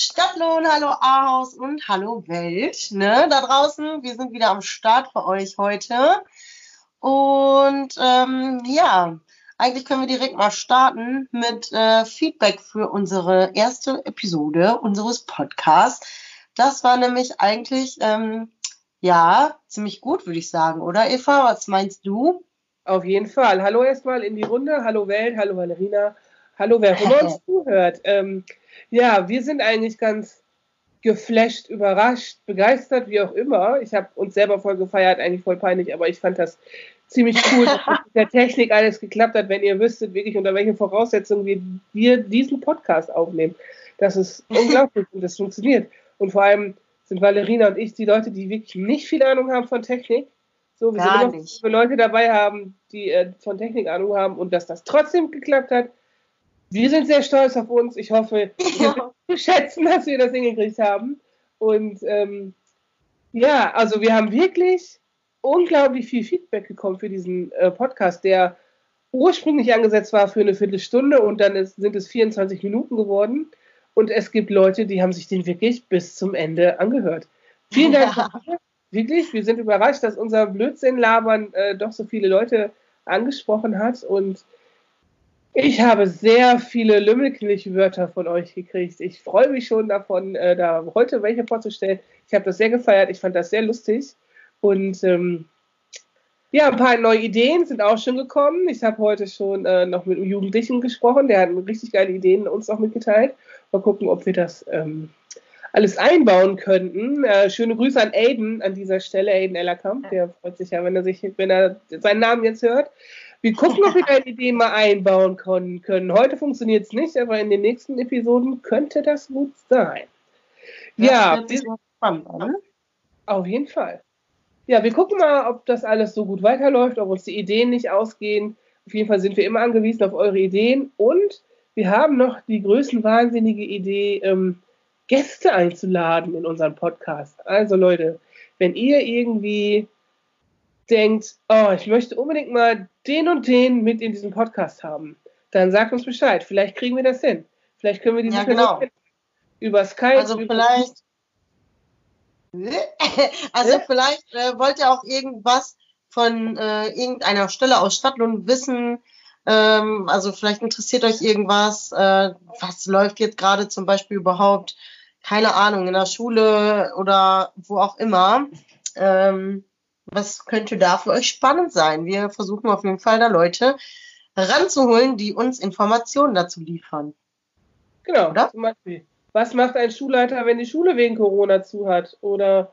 Stadtlohn, hallo Ahaus und hallo Welt. Ne, da draußen, wir sind wieder am Start für euch heute. Und ähm, ja, eigentlich können wir direkt mal starten mit äh, Feedback für unsere erste Episode unseres Podcasts. Das war nämlich eigentlich, ähm, ja, ziemlich gut, würde ich sagen, oder Eva? Was meinst du? Auf jeden Fall. Hallo erstmal in die Runde. Hallo Welt, hallo Valerina. Hallo, wer immer uns zuhört. Ähm, ja, wir sind eigentlich ganz geflasht, überrascht, begeistert, wie auch immer. Ich habe uns selber voll gefeiert, eigentlich voll peinlich, aber ich fand das ziemlich cool, dass mit der Technik alles geklappt hat, wenn ihr wüsstet, wirklich unter welchen Voraussetzungen wir, wir diesen Podcast aufnehmen. Das ist unglaublich und das funktioniert. Und vor allem sind Valerina und ich die Leute, die wirklich nicht viel Ahnung haben von Technik. So, wir Gar sind immer nicht. Leute dabei haben, die äh, von Technik Ahnung haben und dass das trotzdem geklappt hat. Wir sind sehr stolz auf uns. Ich hoffe, Ja. wir schätzen, dass wir das hingekriegt haben. Und ähm, ja, also wir haben wirklich unglaublich viel Feedback bekommen für diesen äh, Podcast, der ursprünglich angesetzt war für eine Viertelstunde und dann ist, sind es 24 Minuten geworden. Und es gibt Leute, die haben sich den wirklich bis zum Ende angehört. Vielen Dank Ja. Wirklich, wir sind überrascht, dass unser Blödsinn-Labern äh, doch so viele Leute angesprochen hat. Und ich habe sehr viele Lümmelknilch-Wörter von euch gekriegt. Ich freue mich schon davon, äh, da heute welche vorzustellen. Ich habe das sehr gefeiert, ich fand das sehr lustig. Und ähm, ja, ein paar neue Ideen sind auch schon gekommen. Ich habe heute schon äh, noch mit einem Jugendlichen gesprochen, der hat richtig geile Ideen uns auch mitgeteilt. Mal gucken, ob wir das ähm, alles einbauen könnten. Äh, schöne Grüße an Aiden an dieser Stelle, Aiden Ellerkamp. Der freut sich ja, wenn er sich, wenn er seinen Namen jetzt hört. Wir gucken, ob wir deine Ideen mal einbauen können. Heute funktioniert es nicht, aber in den nächsten Episoden könnte das gut sein. ja, Das wird wir- spannend, oder? auf jeden Fall. Ja, wir gucken mal, ob das alles so gut weiterläuft, ob uns die Ideen nicht ausgehen. Auf jeden Fall sind wir immer angewiesen auf eure Ideen. Und wir haben noch die größenwahnsinnige Idee, ähm, Gäste einzuladen in unseren Podcast. Also Leute, wenn ihr irgendwie denkt, oh, ich möchte unbedingt mal den und den mit in diesem Podcast haben, dann sagt uns Bescheid. Vielleicht kriegen wir das hin. Vielleicht können wir diese Ja, genau. über Skype. Also über vielleicht. Also vielleicht äh, wollt ihr auch irgendwas von äh, irgendeiner Stelle aus Stadtlohn wissen. Ähm, also vielleicht interessiert euch irgendwas. Äh, was läuft jetzt gerade zum Beispiel überhaupt? Keine Ahnung, in der Schule oder wo auch immer. Ähm, was könnte da für euch spannend sein? Wir versuchen auf jeden Fall da Leute ranzuholen, die uns Informationen dazu liefern. Genau, Oder? zum Beispiel. Was macht ein Schulleiter, wenn die Schule wegen Corona zu hat? Oder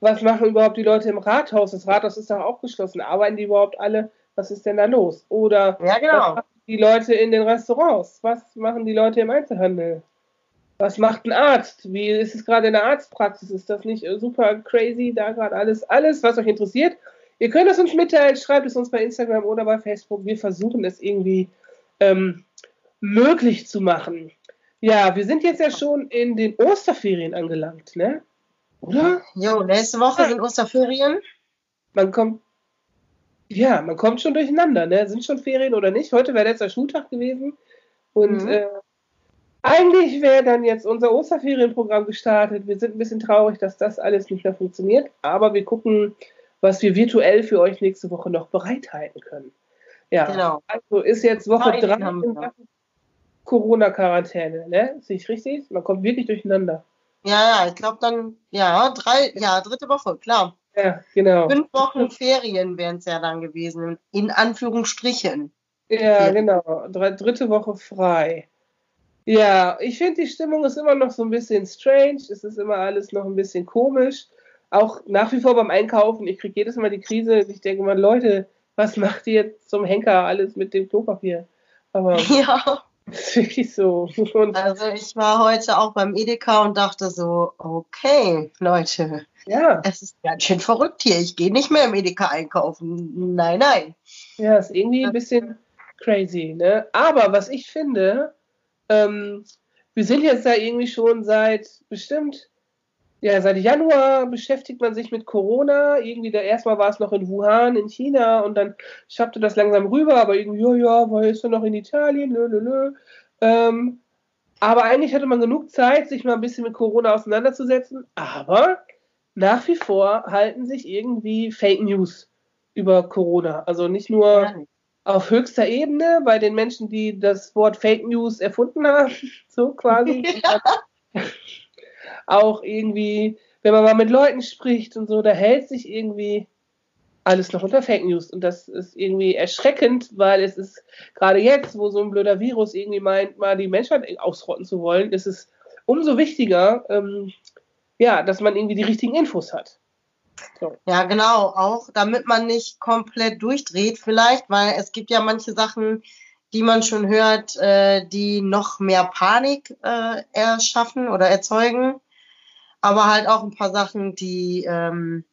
was machen überhaupt die Leute im Rathaus? Das Rathaus ist doch auch geschlossen. Arbeiten die überhaupt alle? Was ist denn da los? Oder Ja, was genau. machen die Leute in den Restaurants? Was machen die Leute im Einzelhandel? Was macht ein Arzt? Wie ist es gerade in der Arztpraxis? Ist das nicht äh, super crazy? Da gerade alles, alles, was euch interessiert. Ihr könnt es uns mitteilen, schreibt es uns bei Instagram oder bei Facebook. Wir versuchen es irgendwie ähm, möglich zu machen. Ja, wir sind jetzt ja schon in den Osterferien angelangt, ne? Oder? Jo, nächste Woche sind Osterferien. Man kommt, ja, man kommt schon durcheinander, ne? Sind schon Ferien oder nicht? Heute wäre letzter Schultag gewesen. Und Mhm. äh, eigentlich wäre dann jetzt unser Osterferienprogramm gestartet. Wir sind ein bisschen traurig, dass das alles nicht mehr funktioniert. Aber wir gucken, was wir virtuell für euch nächste Woche noch bereithalten können. Ja, Genau. also ist jetzt Woche Zwei drei haben in wir. Sachen Corona-Quarantäne, ne? Sehe ich richtig? Man kommt wirklich durcheinander. Ja, ja, ich glaube dann, ja, drei, ja, dritte Woche, klar. Ja, genau. Fünf Wochen Ferien wären es ja dann gewesen, in Anführungsstrichen. Ja, Ja. genau. Dr dritte Woche frei. Ja, ich finde, die Stimmung ist immer noch so ein bisschen strange. Es ist immer alles noch ein bisschen komisch. Auch nach wie vor beim Einkaufen. Ich kriege jedes Mal die Krise. Ich denke mal, Leute, was macht ihr jetzt zum Henker alles mit dem Klopapier? Aber Ja, ist wirklich so. Und also ich war heute auch beim Edeka und dachte so, okay, Leute, Ja. Es ist ganz schön verrückt hier. Ich gehe nicht mehr im Edeka einkaufen. Nein, nein. Ja, ist irgendwie ein bisschen crazy, ne? Aber was ich finde, ähm, wir sind jetzt da irgendwie schon seit bestimmt, ja, seit Januar beschäftigt man sich mit Corona. Irgendwie, da erstmal war es noch in Wuhan, in China und dann schaffte das langsam rüber, aber irgendwie, ja, ja, ist er noch in Italien, nö, nö, nö. Ähm, aber eigentlich hatte man genug Zeit, sich mal ein bisschen mit Corona auseinanderzusetzen. Aber nach wie vor halten sich irgendwie Fake News über Corona. Also nicht nur. Auf höchster Ebene bei den Menschen, die das Wort Fake News erfunden haben, so quasi. Ja. Auch irgendwie, wenn man mal mit Leuten spricht und so, da hält sich irgendwie alles noch unter Fake News. Und das ist irgendwie erschreckend, weil es ist gerade jetzt, wo so ein blöder Virus irgendwie meint, mal die Menschheit ausrotten zu wollen, ist es umso wichtiger, ähm, ja, dass man irgendwie die richtigen Infos hat. Ja, genau, auch damit man nicht komplett durchdreht vielleicht, weil es gibt ja manche Sachen, die man schon hört, äh, die noch mehr Panik äh, erschaffen oder erzeugen, aber halt auch ein paar Sachen, die ähm,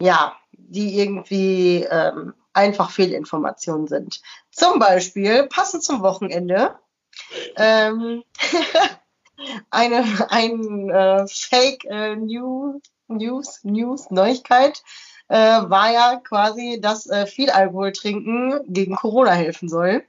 ja, die irgendwie ähm, einfach Fehlinformationen sind. Zum Beispiel, passend zum Wochenende, ähm, eine ein, äh, Fake äh, News, News, News, Neuigkeit äh, war ja quasi, dass äh, viel Alkohol trinken gegen Corona helfen soll.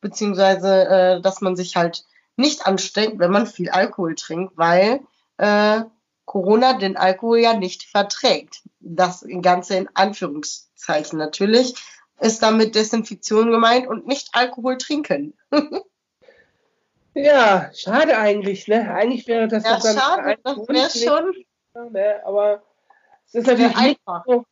Beziehungsweise, äh, dass man sich halt nicht ansteckt, wenn man viel Alkohol trinkt, weil äh, Corona den Alkohol ja nicht verträgt. Das Ganze in Anführungszeichen natürlich ist damit Desinfektion gemeint und nicht Alkohol trinken. ja, schade eigentlich, ne? Eigentlich wäre das ja, dann schade, das wäre schon. Ne? Aber es ist natürlich nicht so,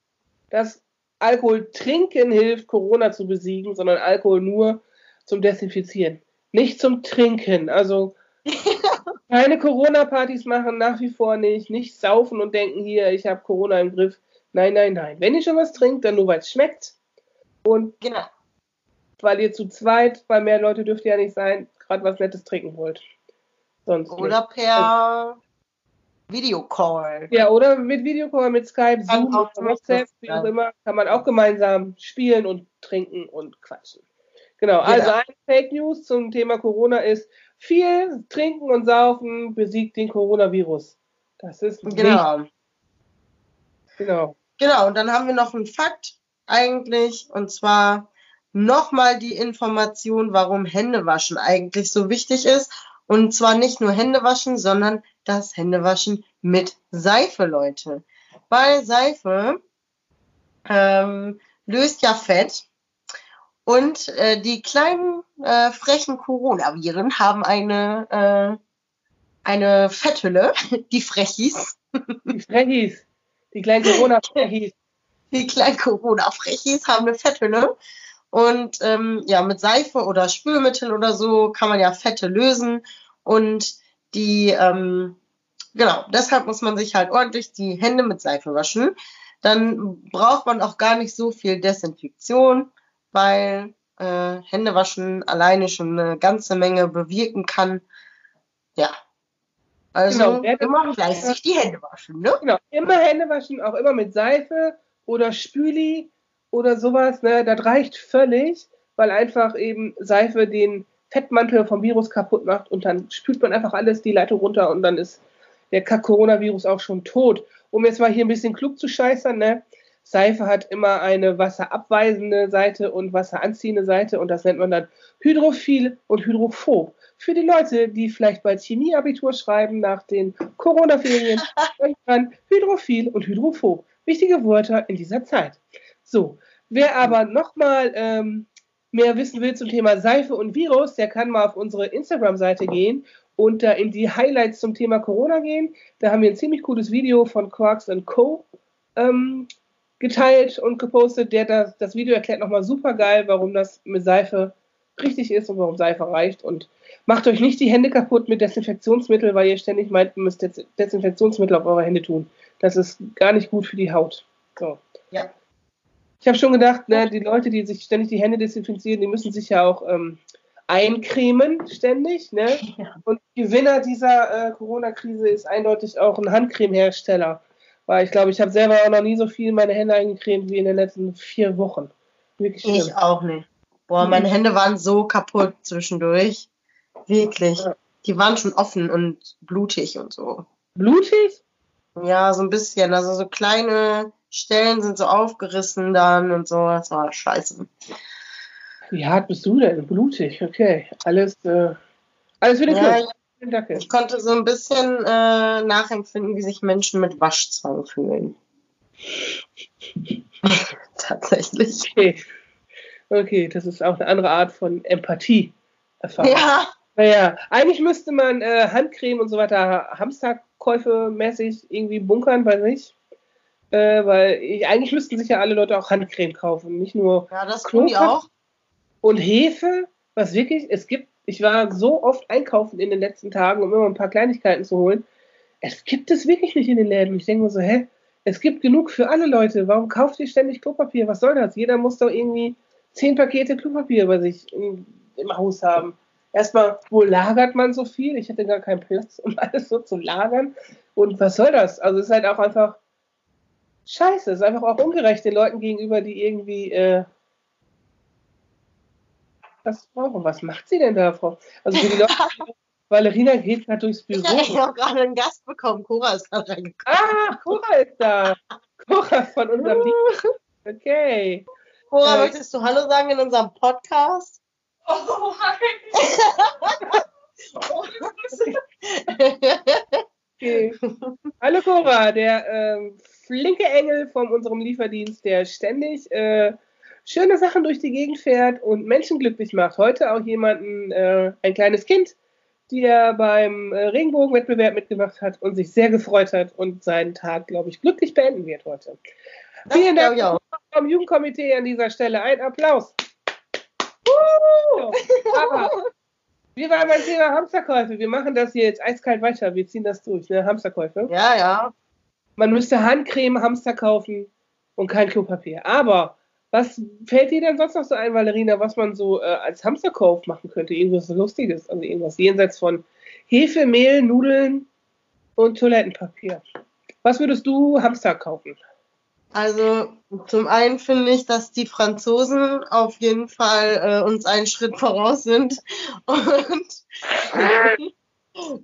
dass Alkohol trinken hilft, Corona zu besiegen, sondern Alkohol nur zum Desinfizieren. Nicht zum Trinken. Also Keine Corona-Partys machen, nach wie vor nicht. Nicht saufen und denken, hier, ich habe Corona im Griff. Nein, nein, nein. Wenn ihr schon was trinkt, dann nur, weil es schmeckt. Und genau. weil ihr zu zweit, weil mehr Leute dürft ihr ja nicht sein, gerade was Nettes trinken wollt. Sonst oder nicht. per Videocall. Ja, oder mit Videocall, mit Skype, Zoom, WhatsApp, wie auch immer, kann man auch gemeinsam spielen und trinken und quatschen. Genau, also ja. ein Fake News zum Thema Corona ist, viel trinken und saufen besiegt den Coronavirus. Das ist genau. Nicht. Genau. Genau, und dann haben wir noch einen Fakt eigentlich, und zwar nochmal die Information, warum Händewaschen eigentlich so wichtig ist. Und zwar nicht nur Händewaschen, sondern das Händewaschen mit Seife, Leute. Weil Seife ähm, löst ja Fett und äh, die kleinen äh, frechen Coronaviren haben eine, äh, eine Fetthülle, die Frechis. Die Frechis. Die kleinen Corona-Frechis. Die kleinen Corona-Frechis haben eine Fetthülle. Und ähm, ja, mit Seife oder Spülmittel oder so kann man ja Fette lösen. Und die, ähm, genau, deshalb muss man sich halt ordentlich die Hände mit Seife waschen. Dann braucht man auch gar nicht so viel Desinfektion weil äh, Händewaschen alleine schon eine ganze Menge bewirken kann. Ja. Also genau, immer fleißig die Hände waschen, ne? Genau, immer Hände waschen, auch immer mit Seife oder Spüli oder sowas, ne? Das reicht völlig, weil einfach eben Seife den Fettmantel vom Virus kaputt macht und dann spült man einfach alles die Leitung runter und dann ist der Coronavirus auch schon tot. Um jetzt mal hier ein bisschen klug zu scheißern, ne? Seife hat immer eine wasserabweisende Seite und wasseranziehende Seite und das nennt man dann hydrophil und hydrophob. Für die Leute, die vielleicht bald Chemieabitur schreiben nach den Corona-Ferien, dann hydrophil und hydrophob. Wichtige Wörter in dieser Zeit. So, wer aber nochmal ähm, mehr wissen will zum Thema Seife und Virus, der kann mal auf unsere Instagram-Seite gehen und da in die Highlights zum Thema Corona gehen. Da haben wir ein ziemlich cooles Video von Quarks Co. Ähm, geteilt und gepostet. Der das, das Video erklärt nochmal super geil, warum das mit Seife richtig ist und warum Seife reicht. Und macht euch nicht die Hände kaputt mit Desinfektionsmittel, weil ihr ständig meint, ihr müsst Desinfektionsmittel auf eure Hände tun. Das ist gar nicht gut für die Haut. So. Ja. Ich habe schon gedacht, ne, die Leute, die sich ständig die Hände desinfizieren, die müssen sich ja auch ähm, eincremen ständig. Ne? Ja. Und Gewinner dieser äh, Corona-Krise ist eindeutig auch ein Handcremehersteller. Weil ich glaube, ich habe selber auch noch nie so viel meine Hände eingecremt wie in den letzten vier Wochen. Wirklich schlimm. Ich auch nicht. Boah, meine Hände waren so kaputt zwischendurch. Wirklich. Die waren schon offen und blutig und so. Blutig? Ja, so ein bisschen. Also so kleine Stellen sind so aufgerissen dann und so. Das war scheiße. Wie hart bist du denn? Blutig, okay. Alles, äh, alles für den ja, Club. Ich konnte so ein bisschen äh, nachempfinden, wie sich Menschen mit Waschzwang fühlen. Tatsächlich. Okay. okay, das ist auch eine andere Art von Empathie. Erfahrung. Ja. Naja, eigentlich müsste man äh, Handcreme und so weiter Hamsterkäufe mäßig irgendwie bunkern, weiß ich. Äh, weil ich, eigentlich müssten sich ja alle Leute auch Handcreme kaufen, nicht nur. Ja, das tun die auch. Und Hefe, was wirklich, es gibt, ich war so oft einkaufen in den letzten Tagen, um immer ein paar Kleinigkeiten zu holen. Es gibt es wirklich nicht in den Läden. Ich denke mir so, hä? Es gibt genug für alle Leute. Warum kauft ihr ständig Klopapier? Was soll das? Jeder muss doch irgendwie zehn Pakete Klopapier bei sich im, im Haus haben erstmal, wo lagert man so viel? Ich hätte gar keinen Platz, um alles so zu lagern. Und was soll das? Also es ist halt auch einfach scheiße. Es ist einfach auch ungerecht den Leuten gegenüber, die irgendwie äh, was brauchen. Was macht sie denn da, Frau? Also für die Leute, Valerina geht gerade durchs Büro. Ja, ich habe gerade einen Gast bekommen. Cora ist gerade reingekommen. Ah, Cora ist da. Cora von unserem Lied. Okay. Cora, äh, möchtest du Hallo sagen in unserem Podcast? Oh, okay. Hallo Cora, der äh, flinke Engel von unserem Lieferdienst, der ständig äh, schöne Sachen durch die Gegend fährt und Menschen glücklich macht. Heute auch jemanden, äh, ein kleines Kind, der beim äh, Regenbogenwettbewerb mitgemacht hat und sich sehr gefreut hat und seinen Tag, glaube ich, glücklich beenden wird heute. Das Vielen Dank vom Jugendkomitee an dieser Stelle. Ein Applaus. Aber wir waren beim Thema Hamsterkäufe. Wir machen das hier jetzt eiskalt weiter. Wir ziehen das durch, ne? Hamsterkäufe. Ja, ja. Man müsste Handcreme, Hamster kaufen und kein Klopapier. Aber was fällt dir denn sonst noch so ein, Valerina, was man so äh, als Hamsterkauf machen könnte? Irgendwas Lustiges, also irgendwas jenseits von Hefe, Mehl, Nudeln und Toilettenpapier. Was würdest du Hamster kaufen? Also zum einen finde ich, dass die Franzosen auf jeden Fall äh, uns einen Schritt voraus sind. Und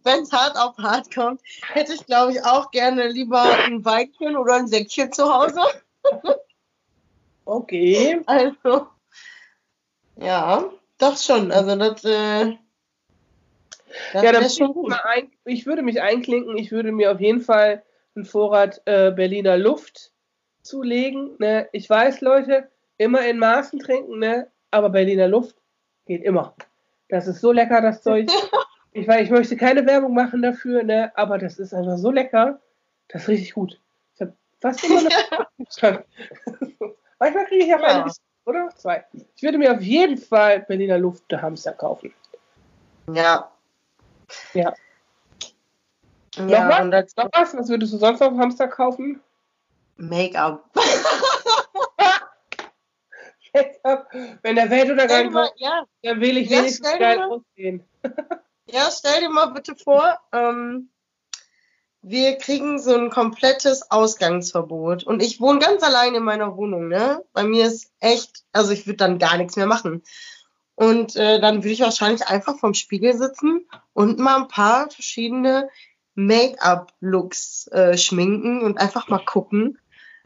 wenn es hart auf hart kommt, hätte ich, glaube ich, auch gerne lieber ein Weinchen oder ein Säckchen zu Hause. okay. Also, ja, das schon. Also das, äh, das ja, dann schon gut. Ein, ich würde mich einklinken. Ich würde mir auf jeden Fall einen Vorrat äh, Berliner Luft zulegen. Ne? Ich weiß, Leute, immer in Maßen trinken, ne? aber Berliner Luft geht immer. Das ist so lecker, das Zeug. Ich, weiß, ich möchte keine Werbung machen dafür, ne? aber das ist einfach so lecker. Das ist richtig gut. Ich habe fast immer eine Manchmal kriege ich auch ja. eine, oder? Zwei. Ich würde mir auf jeden Fall Berliner Luft der Hamster kaufen. Ja. Ja. ja noch, was? noch was? Was würdest du sonst auf Hamster kaufen? Make-up. Wenn der Weltuntergang kommt, ja. dann will ich ja, wenigstens geil aussehen. ja, stell dir mal bitte vor, ähm, wir kriegen so ein komplettes Ausgangsverbot. Und ich wohne ganz allein in meiner Wohnung, ne? Bei mir ist echt, also ich würde dann gar nichts mehr machen. Und äh, dann würde ich wahrscheinlich einfach vorm Spiegel sitzen und mal ein paar verschiedene Make-up-Looks äh, schminken und einfach mal gucken,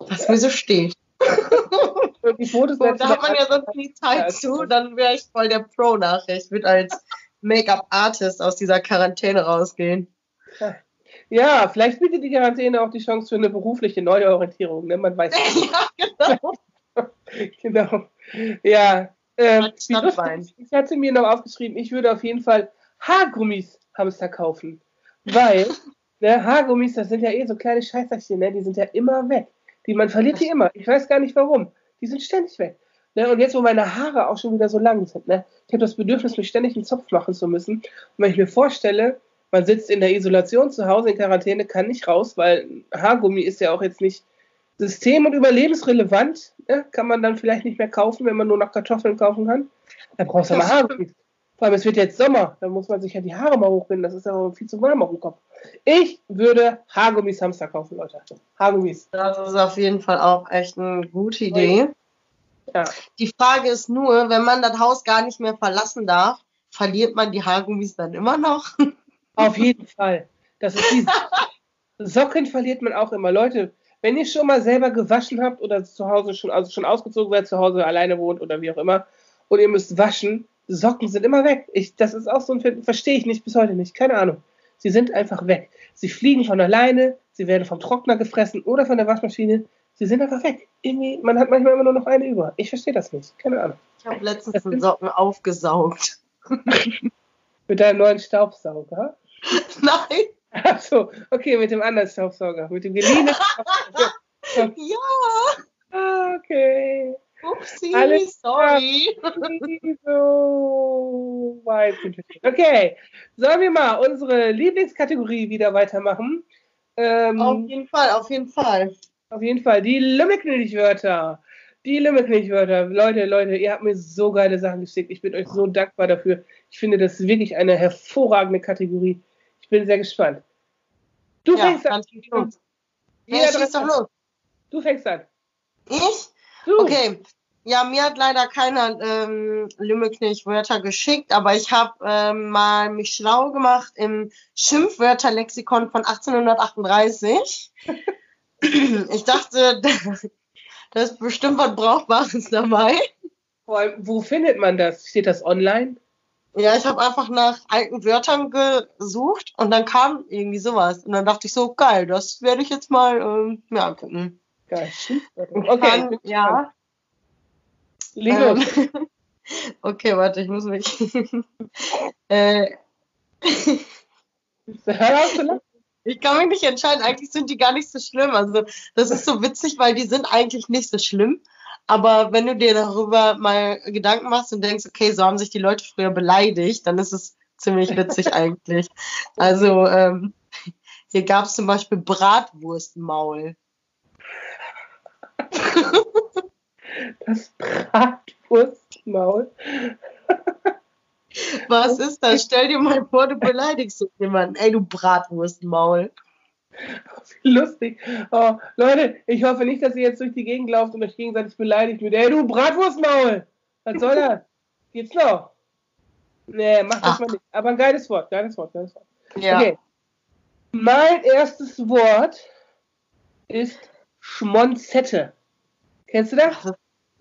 was mir so steht. die Fotos da hat man ja sonst nie Zeit zu, dann wäre ich voll der Pro nachher. Ich würde als Make-up-Artist aus dieser Quarantäne rausgehen. Ja, vielleicht bietet die Quarantäne auch die Chance für eine berufliche Neuorientierung, ne? Man weiß nicht. ja, genau. genau. Ja. Äh, ich hatte mir noch aufgeschrieben, ich würde auf jeden Fall Haargummis Hamster kaufen. Weil, ne, Haargummis, das sind ja eh so kleine Scheißerchen, ne? Die sind ja immer weg. Die, man verliert die immer. Ich weiß gar nicht warum. Die sind ständig weg. Ne? Und jetzt, wo meine Haare auch schon wieder so lang sind, ne? ich habe das Bedürfnis, mich ständig einen Zopf machen zu müssen. Und wenn ich mir vorstelle, man sitzt in der Isolation zu Hause in Quarantäne, kann nicht raus, weil Haargummi ist ja auch jetzt nicht system- und überlebensrelevant. Ne? Kann man dann vielleicht nicht mehr kaufen, wenn man nur noch Kartoffeln kaufen kann. Da brauchst du mal Haargummi. Vor allem, es wird jetzt Sommer, da muss man sich ja die Haare mal hochbinden, das ist ja viel zu warm auf dem Kopf. Ich würde Haargummis Hamster kaufen, Leute. Haargummis. Das ist auf jeden Fall auch echt eine gute Idee. Ja. Die Frage ist nur, wenn man das Haus gar nicht mehr verlassen darf, verliert man die Haargummis dann immer noch? Auf jeden Fall. Das ist die Socken verliert man auch immer. Leute, wenn ihr schon mal selber gewaschen habt oder zu Hause schon, also schon ausgezogen werdet, zu Hause alleine wohnt oder wie auch immer, und ihr müsst waschen, Socken sind immer weg. Ich, das ist auch so ein, verstehe ich nicht bis heute nicht. Keine Ahnung. Sie sind einfach weg. Sie fliegen von alleine, sie werden vom Trockner gefressen oder von der Waschmaschine. Sie sind einfach weg. Irgendwie, man hat manchmal immer nur noch eine über. Ich verstehe das nicht. Keine Ahnung. Ich habe letztens einen Socken aufgesaugt. mit deinem neuen Staubsauger? Nein. Achso, okay, mit dem anderen Staubsauger. Mit dem geliehenen Staubsauger. ja. Ah, okay. Upsi, Alles sorry. so weit Okay, sollen wir mal unsere Lieblingskategorie wieder weitermachen? Ähm, auf jeden Fall, auf jeden Fall. Auf jeden Fall. Die Lümmelknilchwörter. Die Lümmelknilchwörter. Leute, Leute, ihr habt mir so geile Sachen geschickt. Ich bin euch so dankbar dafür. Ich finde das wirklich eine hervorragende Kategorie. Ich bin sehr gespannt. Du ja, fängst an. Ja, doch los. Du fängst an. Ich? Du. Okay. Ja, mir hat leider keiner ähm, Lümmelknilch-Wörter geschickt, aber ich habe ähm, mal mich schlau gemacht im Schimpfwörterlexikon von 1838. ich dachte, da ist bestimmt was Brauchbares dabei. Vor allem, wo findet man das? Steht das online? Ja, ich habe einfach nach alten Wörtern gesucht und dann kam irgendwie sowas. Und dann dachte ich so, geil, das werde ich jetzt mal ähm, mir angucken. Geil. Okay. Dann, ja. Ähm, okay, warte, ich muss mich. äh, Hör auf zu lachen. Ich kann mich nicht entscheiden. Eigentlich sind die gar nicht so schlimm. Also, das ist so witzig, weil die sind eigentlich nicht so schlimm. Aber wenn du dir darüber mal Gedanken machst und denkst, okay, so haben sich die Leute früher beleidigt, dann ist es ziemlich witzig eigentlich. Also, ähm, hier gab es zum Beispiel Bratwurstmaul. Das Bratwurstmaul. Was ist das? Stell dir mal vor, du beleidigst jemanden. Ey, du Bratwurstmaul. Lustig. Oh, Leute, ich hoffe nicht, dass ihr jetzt durch die Gegend lauft und euch gegenseitig beleidigt mit, ey, du Bratwurstmaul. Was soll das? Geht's noch? Nee, mach das Ach. mal nicht. Aber ein geiles Wort, geiles Wort, geiles Wort. Ja. Okay. Mein erstes Wort ist Schmonzette. Kennst du das?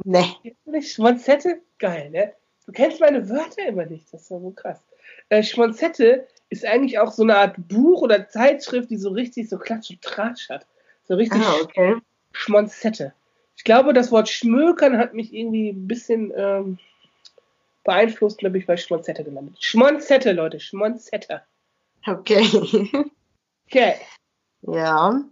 Nee. Kennst du nicht? Schmonzette? Geil, ne? Du kennst meine Wörter immer nicht. Das ist ja so krass. Äh, Schmonzette ist eigentlich auch so eine Art Buch oder Zeitschrift, die so richtig so Klatsch und Tratsch hat. So richtig ah, okay. Schmonzette. Ich glaube, das Wort Schmökern hat mich irgendwie ein bisschen ähm, beeinflusst und da bin ich bei Schmonzette gelandet. Schmonzette, Leute, Schmonzette. Okay. Okay. Ja.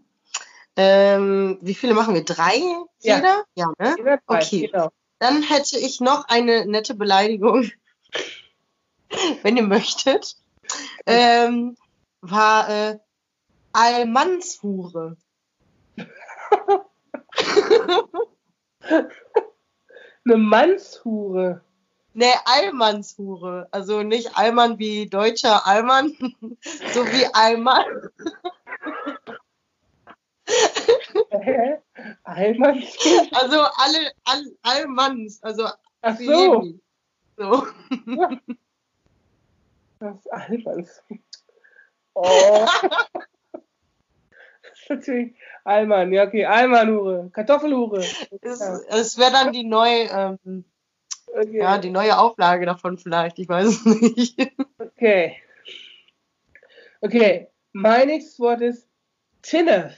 Ähm, wie viele machen wir? Drei? Jeder? Ja, ja ne? okay. Genau. Dann hätte ich noch eine nette Beleidigung, wenn ihr möchtet. Ähm, war äh, Allmannshure. Eine Mannshure. Nee, Allmannshure. Also nicht Allmann wie deutscher Allmann, so wie Allmann. Hä? Allmanns? Also alle, all, Allmanns, also Ach so. so. Das ist Allmanns. Oh. das natürlich Allmann, ja okay, Allmannhure, Kartoffelhure. Es, es wäre dann die neue, ähm, okay. ja, die neue Auflage davon vielleicht, ich weiß es nicht. Okay. Okay, mein nächstes Wort ist Tinnef.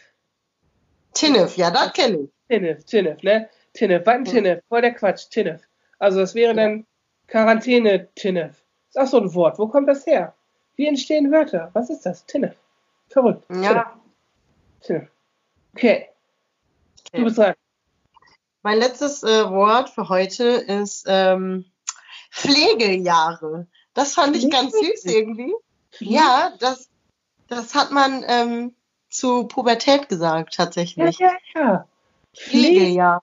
Tinnef, ja, das kenne ich. Tinnef, Tinnef, ne? Tinnef, was ein Tinnef? Voll der Quatsch, Tinnef. Also das wäre dann Quarantäne-Tinnef. Ist auch so ein Wort. Wo kommt das her? Wie entstehen Wörter? Was ist das? Tinnef. Verrückt. Ja. Tinnef. Okay. okay. Du bist dran. Mein letztes äh, Wort für heute ist ähm, Pflegeljahre. Das fand ich ganz süß irgendwie. Ja, das, das hat man ähm, zu Pubertät gesagt, tatsächlich. Ja, ja, ja. Pflege, ja.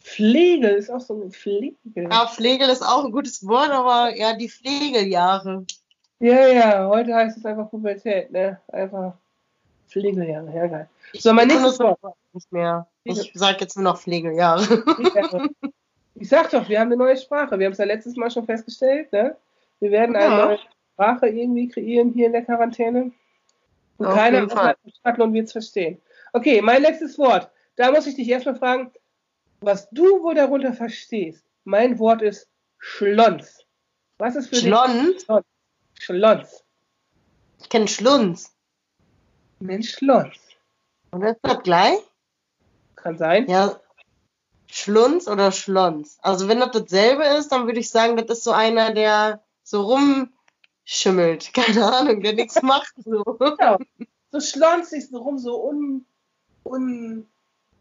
Pflege ist auch so ein Pflege. Ja, Pflegel ist auch ein gutes Wort, aber ja, die Pflegeljahre. Ja, ja, heute heißt es einfach Pubertät, ne? Einfach Pflegeljahre, ja geil. So, mein nächstes Wort. Nicht mehr. Ich sag jetzt nur noch Pflegeljahre. Ich sag doch, wir haben eine neue Sprache. Wir haben es ja letztes Mal schon festgestellt, ne? Wir werden eine ja. neue Sprache irgendwie kreieren hier in der Quarantäne. Und Auf keiner von Stadtlohn wird es verstehen. Okay, mein letztes Wort. Da muss ich dich erstmal fragen, was du wohl darunter verstehst. Mein Wort ist Schlons. Was ist für Schlons? dich? Schlons. Schlons. Ich kenne Schlunz. Mensch, Schlons. Und ist das gleich? Kann sein. Ja. Schlunz oder Schlons? Also wenn das dasselbe ist, dann würde ich sagen, das ist so einer, der so rumschimmelt. Keine Ahnung, der nichts macht. So. Genau. So schlonzig so rum, so un, un,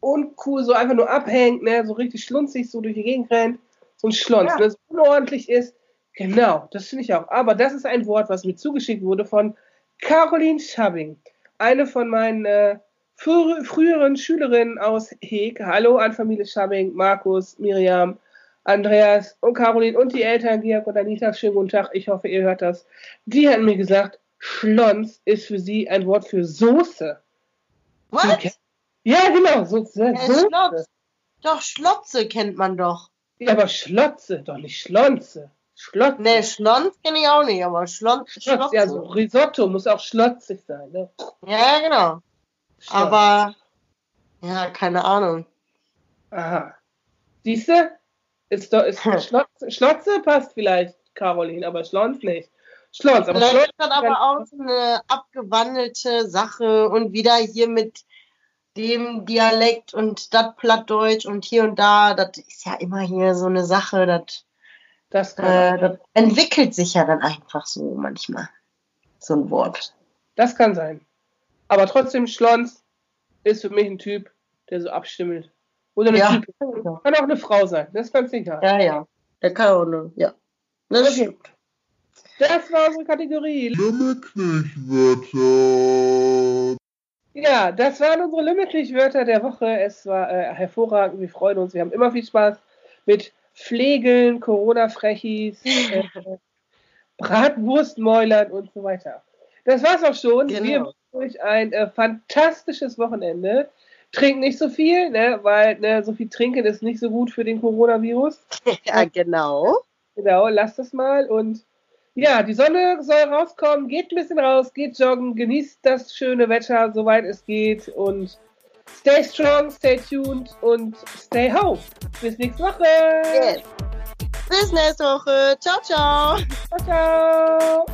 uncool, so einfach nur abhängt, ne? so richtig schlunzig, so durch die Gegend rennt. So ein Schlons, ja. wenn es unordentlich ist. Genau, das finde ich auch. Aber das ist ein Wort, was mir zugeschickt wurde von Caroline Schabbing, eine von meinen äh, frü früheren Schülerinnen aus Heg. Hallo an Familie Schabbing, Markus, Miriam, Andreas und Caroline und die Eltern, Georg und Anita. Schönen guten Tag, ich hoffe, ihr hört das. Die hatten mir gesagt, Schlons ist für sie ein Wort für Soße. Was? Ja, genau, so, ja, Soße. Doch, Schlotze kennt man doch. Ja, aber Schlotze, doch nicht Schlonze. Schlotze. Nee, Schlons kenne ich auch nicht, aber Schlon Schlotze. Ja, so Risotto muss auch schlotzig sein, ne? Ja, genau. Schlotz. Aber, ja, keine Ahnung. Aha. Siehst du? Ist ist Schlotze, Schlotze passt vielleicht, Caroline, aber Schlons nicht. Schlons, aber Vielleicht Schlons ist aber auch eine abgewandelte Sache und wieder hier mit dem Dialekt und das Plattdeutsch und hier und da, das ist ja immer hier so eine Sache, das, das, äh, das entwickelt sich ja dann einfach so manchmal, so ein Wort. Das kann sein. Aber trotzdem, Schlons ist für mich ein Typ, der so abstimmelt. Oder eine ja. Typ. Kann auch eine Frau sein, das ist ganz egal. Ja, ja. Der kann auch eine, ja. Das okay. Das war unsere Kategorie. Lümmelknecht-Wörter. Ja, das waren unsere Lümmelknecht-Wörter der Woche. Es war äh, hervorragend. Wir freuen uns. Wir haben immer viel Spaß mit Pflegeln, Corona-Frechis, äh, Bratwurstmäulern und so weiter. Das war's auch schon. Genau. Wir wünschen euch ein äh, fantastisches Wochenende. Trinkt nicht so viel, ne, weil ne, so viel trinken ist nicht so gut für den Coronavirus. Ja, genau. Genau, lasst es mal und ja, die Sonne soll rauskommen. Geht ein bisschen raus, geht joggen, genießt das schöne Wetter, soweit es geht. Und stay strong, stay tuned und stay home. Bis nächste Woche. Yes. Bis nächste Woche. Ciao, ciao. Ciao, ciao.